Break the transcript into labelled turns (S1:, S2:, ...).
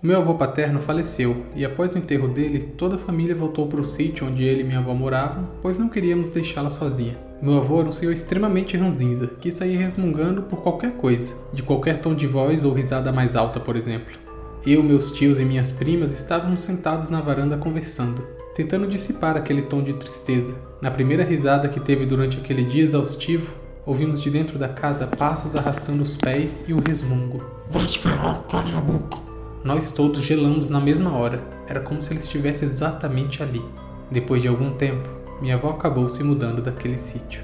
S1: O meu avô paterno faleceu e após o enterro dele, toda a família voltou para o sítio onde ele e minha avó moravam, pois não queríamos deixá-la sozinha. Meu avô era um senhor extremamente ranzinza, que saía resmungando por qualquer coisa, de qualquer tom de voz ou risada mais alta, por exemplo. Eu, meus tios e minhas primas estávamos sentados na varanda conversando, tentando dissipar aquele tom de tristeza. Na primeira risada que teve durante aquele dia exaustivo, ouvimos de dentro da casa passos arrastando os pés e um resmungo.
S2: Vai ferrar, cale a boca.
S1: Nós todos gelamos na mesma hora. Era como se ele estivesse exatamente ali. Depois de algum tempo, minha avó acabou se mudando daquele sítio.